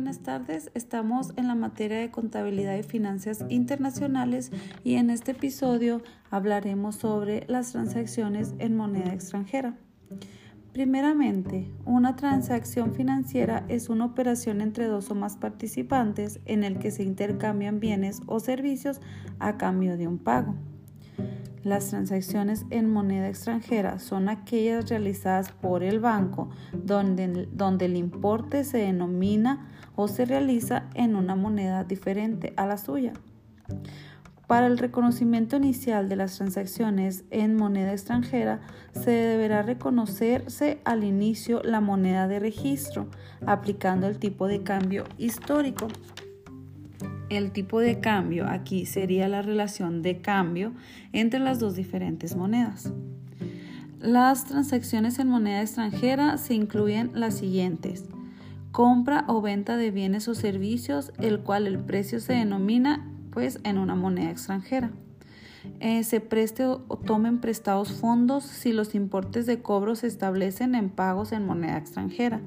buenas tardes. Estamos en la materia de contabilidad y finanzas internacionales y en este episodio hablaremos sobre las transacciones en moneda extranjera. Primeramente, una transacción financiera es una operación entre dos o más participantes en el que se intercambian bienes o servicios a cambio de un pago. Las transacciones en moneda extranjera son aquellas realizadas por el banco donde, donde, el importe se denomina o se realiza en una moneda diferente a la suya. Para el reconocimiento inicial de las transacciones en moneda extranjera se deberá reconocerse al inicio la moneda de registro, aplicando el tipo de cambio histórico el tipo de cambio aquí sería la relación de cambio entre las dos diferentes monedas. Las transacciones en moneda extranjera se incluyen las siguientes. Compra o venta de bienes o servicios, el cual el precio se denomina pues en una moneda extranjera. Eh, se preste o, tomen prestados fondos si los importes de cobro se establecen en pagos en moneda extranjera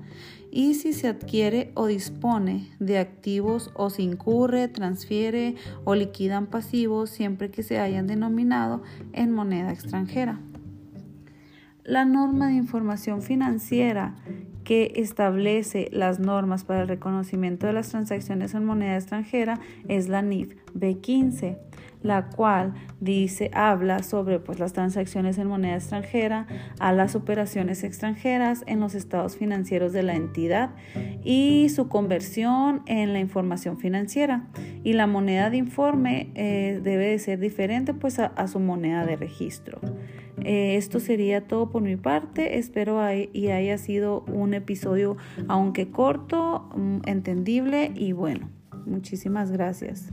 y si se adquiere o dispone de activos o se incurre, transfiere o liquidan pasivos siempre que se hayan denominado en moneda extranjera. La norma de información financiera que establece las normas para el reconocimiento de las transacciones en moneda extranjera es la NIF B15 la cual dice, habla sobre pues, las transacciones en moneda extranjera, a las operaciones extranjeras en los estados financieros de la entidad y su conversión en la información financiera. Y la moneda de informe eh, debe de ser diferente pues, a, su moneda de registro. Eh, esto sería todo por mi parte. Espero y haya sido un episodio, aunque corto, mm, entendible y bueno. Muchísimas gracias.